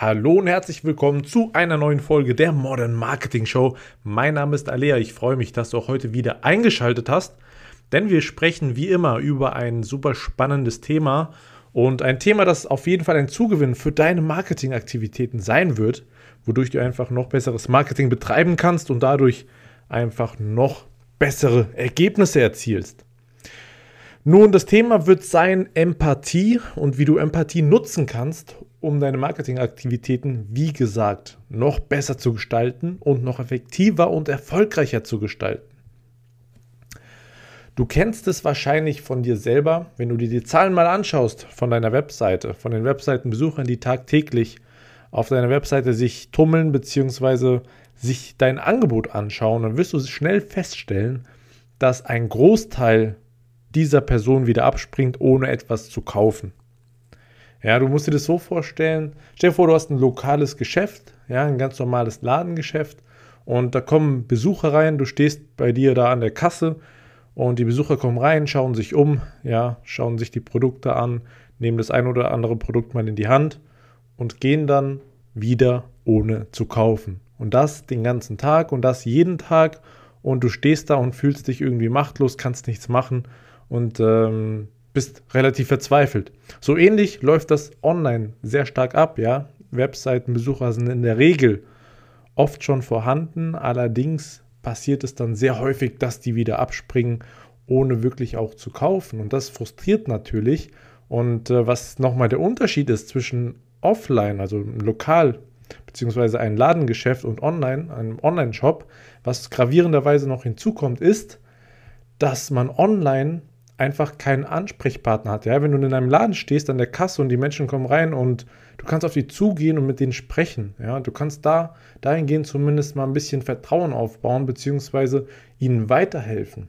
Hallo und herzlich willkommen zu einer neuen Folge der Modern Marketing Show. Mein Name ist Alea. Ich freue mich, dass du auch heute wieder eingeschaltet hast, denn wir sprechen wie immer über ein super spannendes Thema und ein Thema, das auf jeden Fall ein Zugewinn für deine Marketingaktivitäten sein wird, wodurch du einfach noch besseres Marketing betreiben kannst und dadurch einfach noch bessere Ergebnisse erzielst. Nun, das Thema wird sein Empathie und wie du Empathie nutzen kannst, um deine Marketingaktivitäten, wie gesagt, noch besser zu gestalten und noch effektiver und erfolgreicher zu gestalten. Du kennst es wahrscheinlich von dir selber, wenn du dir die Zahlen mal anschaust von deiner Webseite, von den Webseitenbesuchern, die tagtäglich auf deiner Webseite sich tummeln bzw. sich dein Angebot anschauen, dann wirst du schnell feststellen, dass ein Großteil dieser Person wieder abspringt, ohne etwas zu kaufen. Ja, du musst dir das so vorstellen. Stell dir vor, du hast ein lokales Geschäft, ja, ein ganz normales Ladengeschäft und da kommen Besucher rein, du stehst bei dir da an der Kasse und die Besucher kommen rein, schauen sich um, ja, schauen sich die Produkte an, nehmen das ein oder andere Produkt mal in die Hand und gehen dann wieder ohne zu kaufen. Und das den ganzen Tag und das jeden Tag und du stehst da und fühlst dich irgendwie machtlos, kannst nichts machen und ähm, bist relativ verzweifelt. So ähnlich läuft das online sehr stark ab, ja. Webseitenbesucher sind in der Regel oft schon vorhanden, allerdings passiert es dann sehr häufig, dass die wieder abspringen, ohne wirklich auch zu kaufen. Und das frustriert natürlich. Und äh, was nochmal der Unterschied ist zwischen offline, also lokal, beziehungsweise ein Ladengeschäft und online, einem Online-Shop, was gravierenderweise noch hinzukommt, ist, dass man online einfach keinen Ansprechpartner hat. Ja, wenn du in einem Laden stehst an der Kasse und die Menschen kommen rein und du kannst auf die zugehen und mit denen sprechen. Ja, du kannst da dahingehend zumindest mal ein bisschen Vertrauen aufbauen beziehungsweise ihnen weiterhelfen.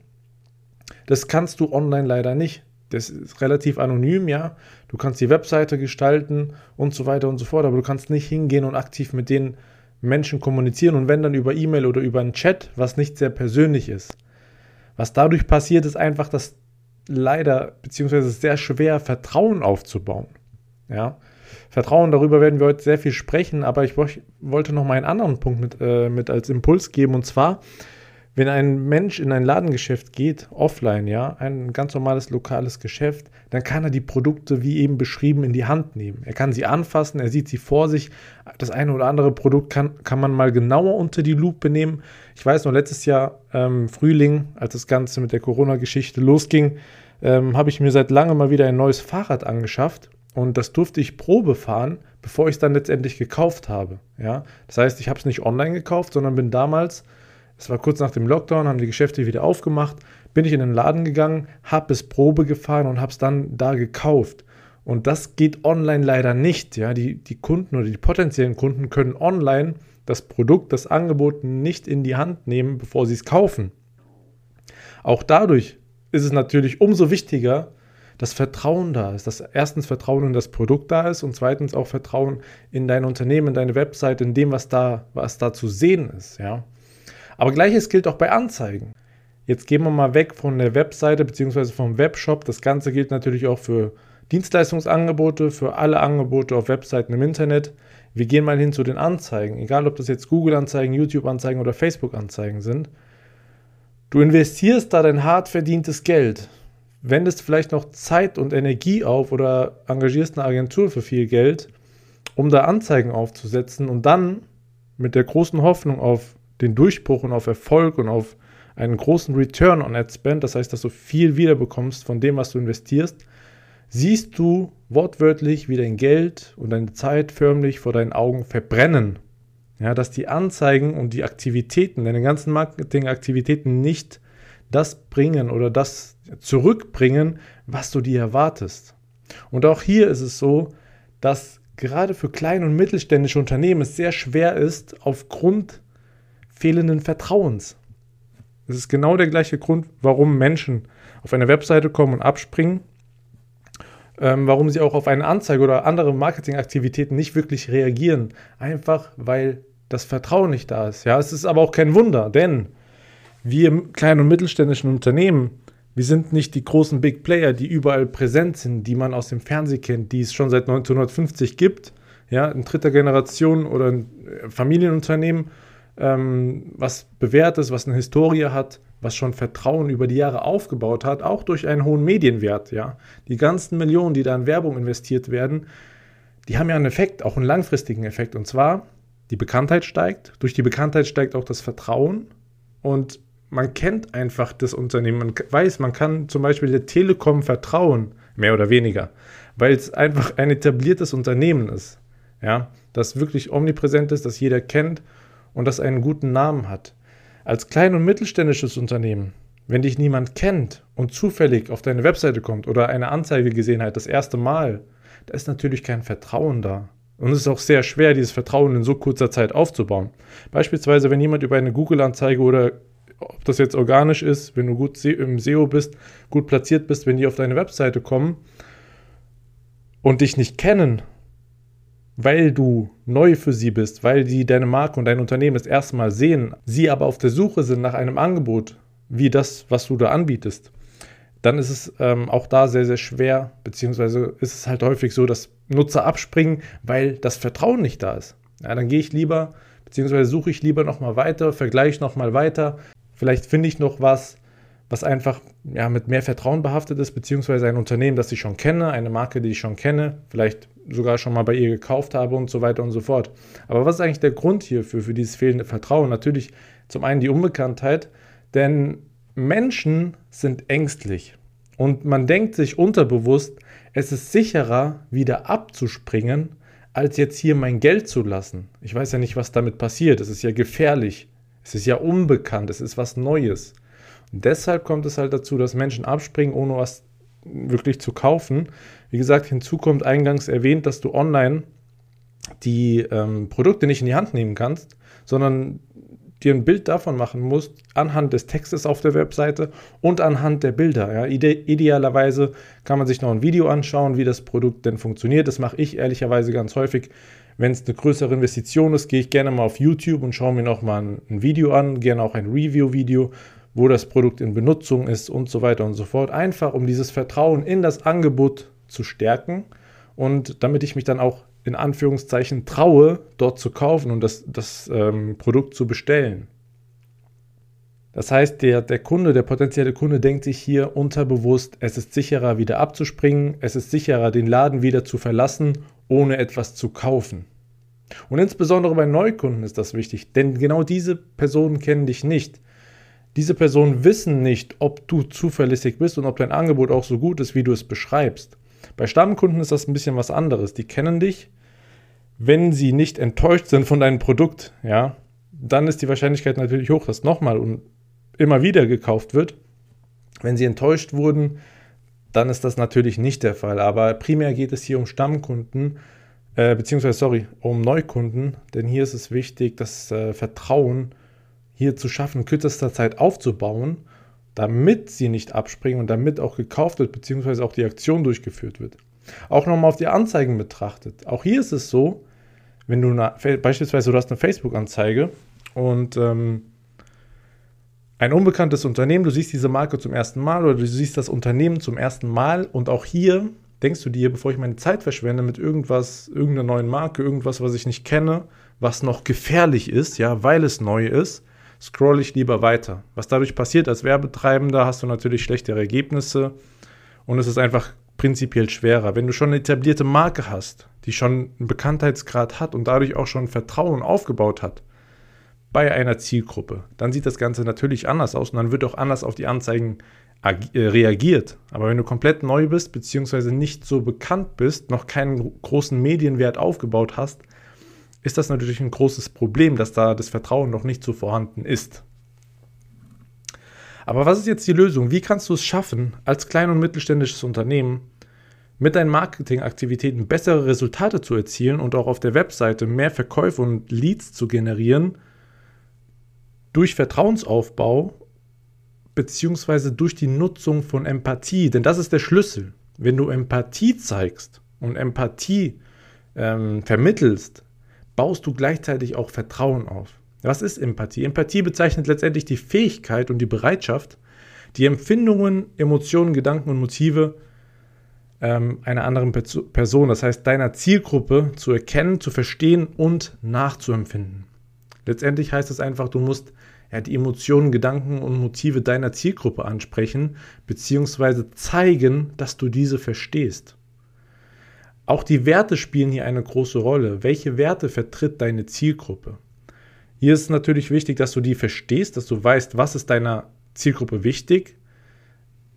Das kannst du online leider nicht. Das ist relativ anonym, ja. Du kannst die Webseite gestalten und so weiter und so fort, aber du kannst nicht hingehen und aktiv mit den Menschen kommunizieren und wenn dann über E-Mail oder über einen Chat, was nicht sehr persönlich ist. Was dadurch passiert, ist einfach, dass leider, beziehungsweise sehr schwer, Vertrauen aufzubauen. Ja. Vertrauen, darüber werden wir heute sehr viel sprechen, aber ich wollte noch mal einen anderen Punkt mit, äh, mit als Impuls geben und zwar, wenn ein Mensch in ein Ladengeschäft geht, offline, ja, ein ganz normales lokales Geschäft, dann kann er die Produkte, wie eben beschrieben, in die Hand nehmen. Er kann sie anfassen, er sieht sie vor sich. Das eine oder andere Produkt kann, kann man mal genauer unter die Lupe nehmen. Ich weiß noch, letztes Jahr ähm, Frühling, als das Ganze mit der Corona-Geschichte losging, ähm, habe ich mir seit langem mal wieder ein neues Fahrrad angeschafft und das durfte ich Probe fahren, bevor ich es dann letztendlich gekauft habe. Ja? Das heißt, ich habe es nicht online gekauft, sondern bin damals es war kurz nach dem Lockdown, haben die Geschäfte wieder aufgemacht, bin ich in den Laden gegangen, habe es Probe gefahren und habe es dann da gekauft. Und das geht online leider nicht. Ja? Die, die Kunden oder die potenziellen Kunden können online das Produkt, das Angebot nicht in die Hand nehmen, bevor sie es kaufen. Auch dadurch ist es natürlich umso wichtiger, dass Vertrauen da ist, dass erstens Vertrauen in das Produkt da ist und zweitens auch Vertrauen in dein Unternehmen, in deine Website, in dem, was da, was da zu sehen ist. Ja? Aber gleiches gilt auch bei Anzeigen. Jetzt gehen wir mal weg von der Webseite bzw. vom Webshop. Das Ganze gilt natürlich auch für Dienstleistungsangebote, für alle Angebote auf Webseiten im Internet. Wir gehen mal hin zu den Anzeigen, egal ob das jetzt Google-Anzeigen, YouTube-Anzeigen oder Facebook-Anzeigen sind. Du investierst da dein hart verdientes Geld, wendest vielleicht noch Zeit und Energie auf oder engagierst eine Agentur für viel Geld, um da Anzeigen aufzusetzen und dann mit der großen Hoffnung auf den Durchbruch und auf Erfolg und auf einen großen Return on Ad Spend, das heißt, dass du viel wiederbekommst von dem, was du investierst, siehst du wortwörtlich, wie dein Geld und deine Zeit förmlich vor deinen Augen verbrennen. Ja, dass die Anzeigen und die Aktivitäten, deine ganzen Marketingaktivitäten nicht das bringen oder das zurückbringen, was du dir erwartest. Und auch hier ist es so, dass gerade für kleine und mittelständische Unternehmen es sehr schwer ist, aufgrund fehlenden Vertrauens. Das ist genau der gleiche Grund, warum Menschen auf eine Webseite kommen und abspringen, ähm, warum sie auch auf eine Anzeige oder andere Marketingaktivitäten nicht wirklich reagieren. Einfach weil das Vertrauen nicht da ist. Ja, es ist aber auch kein Wunder, denn wir kleinen und mittelständischen Unternehmen, wir sind nicht die großen Big Player, die überall präsent sind, die man aus dem Fernsehen kennt, die es schon seit 1950 gibt. ja, in dritter Generation oder ein Familienunternehmen, ähm, was bewährt ist, was eine Historie hat, was schon Vertrauen über die Jahre aufgebaut hat, auch durch einen hohen Medienwert, ja. Die ganzen Millionen, die da in Werbung investiert werden, die haben ja einen Effekt, auch einen langfristigen Effekt. Und zwar, die Bekanntheit steigt, durch die Bekanntheit steigt auch das Vertrauen und man kennt einfach das Unternehmen. Man weiß, man kann zum Beispiel der Telekom vertrauen, mehr oder weniger, weil es einfach ein etabliertes Unternehmen ist. Ja, das wirklich omnipräsent ist, das jeder kennt und das einen guten Namen hat. Als klein- und mittelständisches Unternehmen, wenn dich niemand kennt und zufällig auf deine Webseite kommt oder eine Anzeige gesehen hat, das erste Mal, da ist natürlich kein Vertrauen da. Und es ist auch sehr schwer, dieses Vertrauen in so kurzer Zeit aufzubauen. Beispielsweise, wenn jemand über eine Google-Anzeige oder ob das jetzt organisch ist, wenn du gut im SEO bist, gut platziert bist, wenn die auf deine Webseite kommen und dich nicht kennen, weil du neu für sie bist, weil sie deine Marke und dein Unternehmen das erste Mal sehen, sie aber auf der Suche sind nach einem Angebot, wie das, was du da anbietest, dann ist es ähm, auch da sehr, sehr schwer, beziehungsweise ist es halt häufig so, dass Nutzer abspringen, weil das Vertrauen nicht da ist. Ja, dann gehe ich lieber, beziehungsweise suche ich lieber nochmal weiter, vergleiche nochmal weiter, Vielleicht finde ich noch was, was einfach ja, mit mehr Vertrauen behaftet ist, beziehungsweise ein Unternehmen, das ich schon kenne, eine Marke, die ich schon kenne, vielleicht sogar schon mal bei ihr gekauft habe und so weiter und so fort. Aber was ist eigentlich der Grund hierfür, für dieses fehlende Vertrauen? Natürlich zum einen die Unbekanntheit, denn Menschen sind ängstlich und man denkt sich unterbewusst, es ist sicherer, wieder abzuspringen, als jetzt hier mein Geld zu lassen. Ich weiß ja nicht, was damit passiert. Es ist ja gefährlich. Es ist ja unbekannt, es ist was Neues. Deshalb kommt es halt dazu, dass Menschen abspringen, ohne was wirklich zu kaufen. Wie gesagt, hinzu kommt eingangs erwähnt, dass du online die ähm, Produkte nicht in die Hand nehmen kannst, sondern dir ein Bild davon machen musst, anhand des Textes auf der Webseite und anhand der Bilder. Ja. Ide idealerweise kann man sich noch ein Video anschauen, wie das Produkt denn funktioniert. Das mache ich ehrlicherweise ganz häufig, wenn es eine größere Investition ist, gehe ich gerne mal auf YouTube und schaue mir nochmal ein, ein Video an, gerne auch ein Review-Video, wo das Produkt in Benutzung ist und so weiter und so fort. Einfach um dieses Vertrauen in das Angebot zu stärken und damit ich mich dann auch in Anführungszeichen traue, dort zu kaufen und das, das ähm, Produkt zu bestellen. Das heißt, der, der Kunde, der potenzielle Kunde denkt sich hier unterbewusst, es ist sicherer wieder abzuspringen, es ist sicherer den Laden wieder zu verlassen ohne etwas zu kaufen. Und insbesondere bei Neukunden ist das wichtig, denn genau diese Personen kennen dich nicht. Diese Personen wissen nicht, ob du zuverlässig bist und ob dein Angebot auch so gut ist, wie du es beschreibst. Bei Stammkunden ist das ein bisschen was anderes. Die kennen dich, wenn sie nicht enttäuscht sind von deinem Produkt, ja, dann ist die Wahrscheinlichkeit natürlich hoch, dass nochmal und immer wieder gekauft wird. Wenn sie enttäuscht wurden, dann ist das natürlich nicht der Fall. Aber primär geht es hier um Stammkunden, äh, beziehungsweise, sorry, um Neukunden, denn hier ist es wichtig, das äh, Vertrauen hier zu schaffen, kürzester Zeit aufzubauen, damit sie nicht abspringen und damit auch gekauft wird, beziehungsweise auch die Aktion durchgeführt wird. Auch nochmal auf die Anzeigen betrachtet. Auch hier ist es so, wenn du eine, beispielsweise du hast eine Facebook-Anzeige und ähm, ein unbekanntes Unternehmen, du siehst diese Marke zum ersten Mal oder du siehst das Unternehmen zum ersten Mal und auch hier denkst du dir, bevor ich meine Zeit verschwende mit irgendwas, irgendeiner neuen Marke, irgendwas, was ich nicht kenne, was noch gefährlich ist, ja, weil es neu ist, scroll ich lieber weiter. Was dadurch passiert als Werbetreibender, hast du natürlich schlechtere Ergebnisse und es ist einfach prinzipiell schwerer. Wenn du schon eine etablierte Marke hast, die schon einen Bekanntheitsgrad hat und dadurch auch schon Vertrauen aufgebaut hat, bei einer Zielgruppe. Dann sieht das Ganze natürlich anders aus und dann wird auch anders auf die Anzeigen äh, reagiert. Aber wenn du komplett neu bist, beziehungsweise nicht so bekannt bist, noch keinen großen Medienwert aufgebaut hast, ist das natürlich ein großes Problem, dass da das Vertrauen noch nicht so vorhanden ist. Aber was ist jetzt die Lösung? Wie kannst du es schaffen, als klein- und mittelständisches Unternehmen mit deinen Marketingaktivitäten bessere Resultate zu erzielen und auch auf der Webseite mehr Verkäufe und Leads zu generieren, durch Vertrauensaufbau beziehungsweise durch die Nutzung von Empathie, denn das ist der Schlüssel. Wenn du Empathie zeigst und Empathie ähm, vermittelst, baust du gleichzeitig auch Vertrauen auf. Was ist Empathie? Empathie bezeichnet letztendlich die Fähigkeit und die Bereitschaft, die Empfindungen, Emotionen, Gedanken und Motive ähm, einer anderen Person, das heißt deiner Zielgruppe zu erkennen, zu verstehen und nachzuempfinden. Letztendlich heißt es einfach, du musst ja, die Emotionen, Gedanken und Motive deiner Zielgruppe ansprechen, beziehungsweise zeigen, dass du diese verstehst. Auch die Werte spielen hier eine große Rolle. Welche Werte vertritt deine Zielgruppe? Hier ist natürlich wichtig, dass du die verstehst, dass du weißt, was ist deiner Zielgruppe wichtig.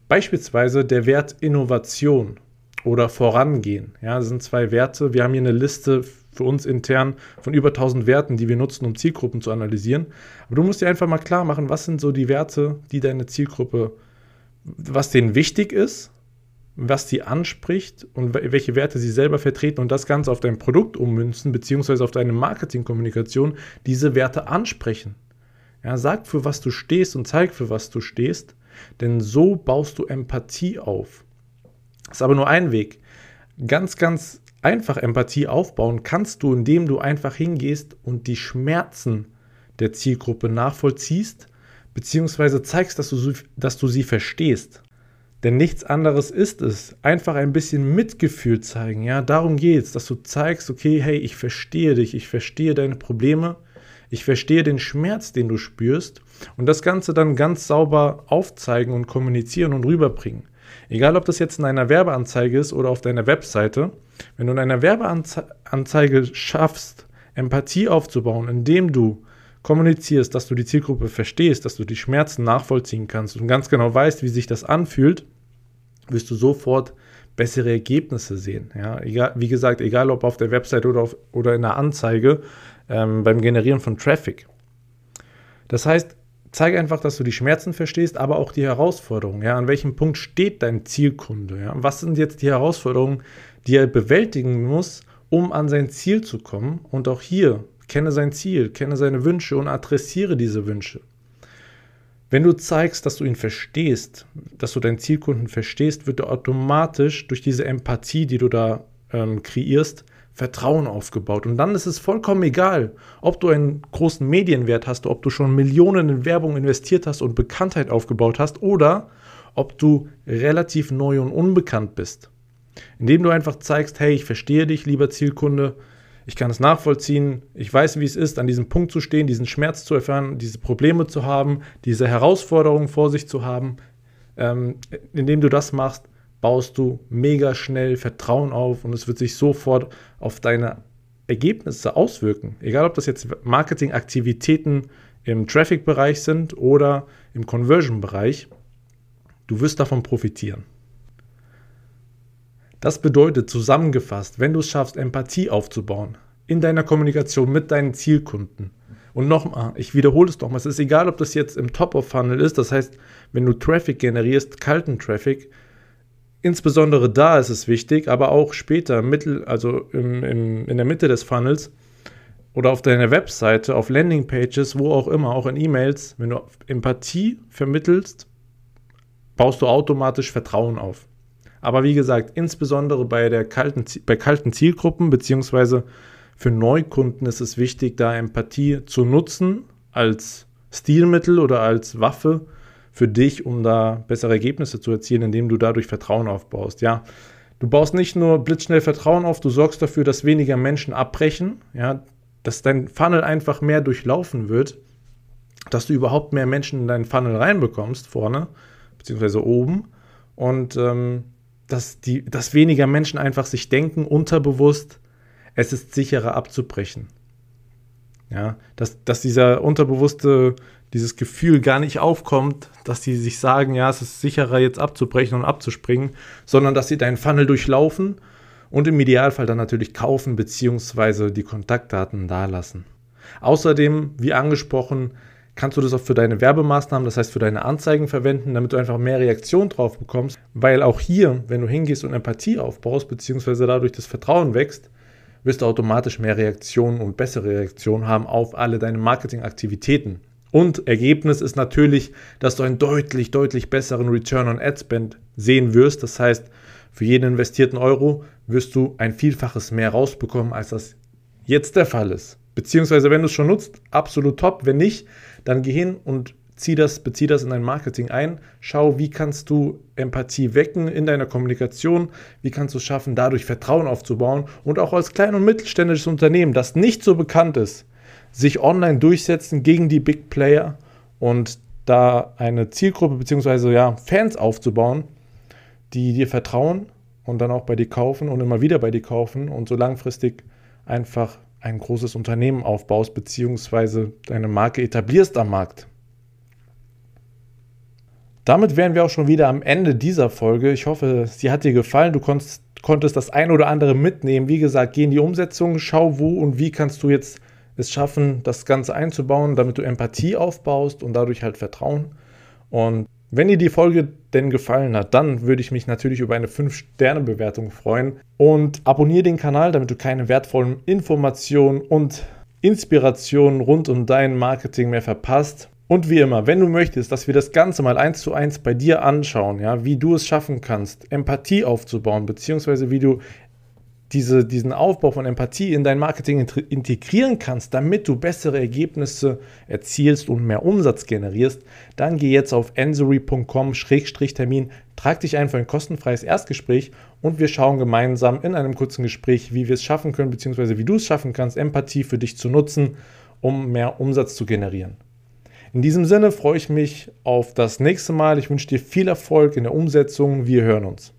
Beispielsweise der Wert Innovation oder Vorangehen. Ja, das sind zwei Werte. Wir haben hier eine Liste für uns intern von über 1000 Werten, die wir nutzen, um Zielgruppen zu analysieren. Aber du musst dir einfach mal klar machen, was sind so die Werte, die deine Zielgruppe, was denen wichtig ist, was sie anspricht und welche Werte sie selber vertreten und das Ganze auf dein Produkt ummünzen, beziehungsweise auf deine Marketingkommunikation, diese Werte ansprechen. Ja, sag, für was du stehst und zeig, für was du stehst, denn so baust du Empathie auf. Das ist aber nur ein Weg. Ganz, ganz einfach Empathie aufbauen kannst du, indem du einfach hingehst und die Schmerzen der Zielgruppe nachvollziehst, beziehungsweise zeigst, dass du, dass du sie verstehst. Denn nichts anderes ist es. Einfach ein bisschen Mitgefühl zeigen. Ja, darum geht es, dass du zeigst, okay, hey, ich verstehe dich, ich verstehe deine Probleme, ich verstehe den Schmerz, den du spürst und das Ganze dann ganz sauber aufzeigen und kommunizieren und rüberbringen. Egal, ob das jetzt in einer Werbeanzeige ist oder auf deiner Webseite, wenn du in einer Werbeanzeige schaffst, Empathie aufzubauen, indem du kommunizierst, dass du die Zielgruppe verstehst, dass du die Schmerzen nachvollziehen kannst und ganz genau weißt, wie sich das anfühlt, wirst du sofort bessere Ergebnisse sehen. Ja, egal, wie gesagt, egal ob auf der Website oder, auf, oder in der Anzeige ähm, beim Generieren von Traffic. Das heißt, zeige einfach, dass du die Schmerzen verstehst, aber auch die Herausforderungen. Ja, an welchem Punkt steht dein Zielkunde? Ja? Was sind jetzt die Herausforderungen, die er bewältigen muss, um an sein Ziel zu kommen? Und auch hier kenne sein Ziel, kenne seine Wünsche und adressiere diese Wünsche. Wenn du zeigst, dass du ihn verstehst, dass du deinen Zielkunden verstehst, wird er automatisch durch diese Empathie, die du da ähm, kreierst, Vertrauen aufgebaut. Und dann ist es vollkommen egal, ob du einen großen Medienwert hast, ob du schon Millionen in Werbung investiert hast und Bekanntheit aufgebaut hast oder ob du relativ neu und unbekannt bist. Indem du einfach zeigst, hey, ich verstehe dich, lieber Zielkunde, ich kann es nachvollziehen, ich weiß, wie es ist, an diesem Punkt zu stehen, diesen Schmerz zu erfahren, diese Probleme zu haben, diese Herausforderungen vor sich zu haben. Ähm, indem du das machst, baust du mega schnell Vertrauen auf und es wird sich sofort auf deine Ergebnisse auswirken. Egal, ob das jetzt Marketingaktivitäten im Traffic-Bereich sind oder im Conversion-Bereich, du wirst davon profitieren. Das bedeutet zusammengefasst, wenn du es schaffst, Empathie aufzubauen in deiner Kommunikation mit deinen Zielkunden. Und nochmal, ich wiederhole es nochmal, es ist egal, ob das jetzt im Top-of-Funnel ist, das heißt, wenn du Traffic generierst, kalten Traffic, Insbesondere da ist es wichtig, aber auch später, mittel, also im, im, in der Mitte des Funnels oder auf deiner Webseite, auf Landingpages, wo auch immer, auch in E-Mails, wenn du Empathie vermittelst, baust du automatisch Vertrauen auf. Aber wie gesagt, insbesondere bei, der kalten, bei kalten Zielgruppen beziehungsweise für Neukunden ist es wichtig, da Empathie zu nutzen als Stilmittel oder als Waffe, für dich, um da bessere Ergebnisse zu erzielen, indem du dadurch Vertrauen aufbaust. Ja, du baust nicht nur blitzschnell Vertrauen auf, du sorgst dafür, dass weniger Menschen abbrechen, ja, dass dein Funnel einfach mehr durchlaufen wird, dass du überhaupt mehr Menschen in deinen Funnel reinbekommst, vorne, beziehungsweise oben, und ähm, dass, die, dass weniger Menschen einfach sich denken, unterbewusst, es ist sicherer abzubrechen. Ja, dass, dass dieser unterbewusste dieses Gefühl gar nicht aufkommt, dass die sich sagen, ja, es ist sicherer jetzt abzubrechen und abzuspringen, sondern dass sie deinen Funnel durchlaufen und im Idealfall dann natürlich kaufen bzw. die Kontaktdaten dalassen. Außerdem, wie angesprochen, kannst du das auch für deine Werbemaßnahmen, das heißt für deine Anzeigen verwenden, damit du einfach mehr Reaktion drauf bekommst, weil auch hier, wenn du hingehst und Empathie aufbaust bzw. dadurch das Vertrauen wächst, wirst du automatisch mehr Reaktionen und bessere Reaktionen haben auf alle deine Marketingaktivitäten. Und Ergebnis ist natürlich, dass du einen deutlich, deutlich besseren Return on Ad Spend sehen wirst. Das heißt, für jeden investierten Euro wirst du ein Vielfaches mehr rausbekommen, als das jetzt der Fall ist. Beziehungsweise, wenn du es schon nutzt, absolut top. Wenn nicht, dann geh hin und zieh das, bezieh das in dein Marketing ein, schau, wie kannst du Empathie wecken in deiner Kommunikation, wie kannst du es schaffen, dadurch Vertrauen aufzubauen und auch als klein- und mittelständisches Unternehmen, das nicht so bekannt ist, sich online durchsetzen gegen die Big Player und da eine Zielgruppe bzw. Ja, Fans aufzubauen, die dir vertrauen und dann auch bei dir kaufen und immer wieder bei dir kaufen und so langfristig einfach ein großes Unternehmen aufbaust bzw. deine Marke etablierst am Markt. Damit wären wir auch schon wieder am Ende dieser Folge. Ich hoffe, sie hat dir gefallen. Du konntest, konntest das ein oder andere mitnehmen. Wie gesagt, geh in die Umsetzung, schau wo und wie kannst du jetzt es schaffen, das Ganze einzubauen, damit du Empathie aufbaust und dadurch halt Vertrauen. Und wenn dir die Folge denn gefallen hat, dann würde ich mich natürlich über eine 5-Sterne-Bewertung freuen. Und abonniere den Kanal, damit du keine wertvollen Informationen und Inspirationen rund um dein Marketing mehr verpasst. Und wie immer, wenn du möchtest, dass wir das Ganze mal eins zu eins bei dir anschauen, ja, wie du es schaffen kannst, Empathie aufzubauen, beziehungsweise wie du diese, diesen Aufbau von Empathie in dein Marketing integrieren kannst, damit du bessere Ergebnisse erzielst und mehr Umsatz generierst, dann geh jetzt auf ensory.com-termin, trag dich ein für ein kostenfreies Erstgespräch und wir schauen gemeinsam in einem kurzen Gespräch, wie wir es schaffen können, beziehungsweise wie du es schaffen kannst, Empathie für dich zu nutzen, um mehr Umsatz zu generieren. In diesem Sinne freue ich mich auf das nächste Mal. Ich wünsche dir viel Erfolg in der Umsetzung. Wir hören uns.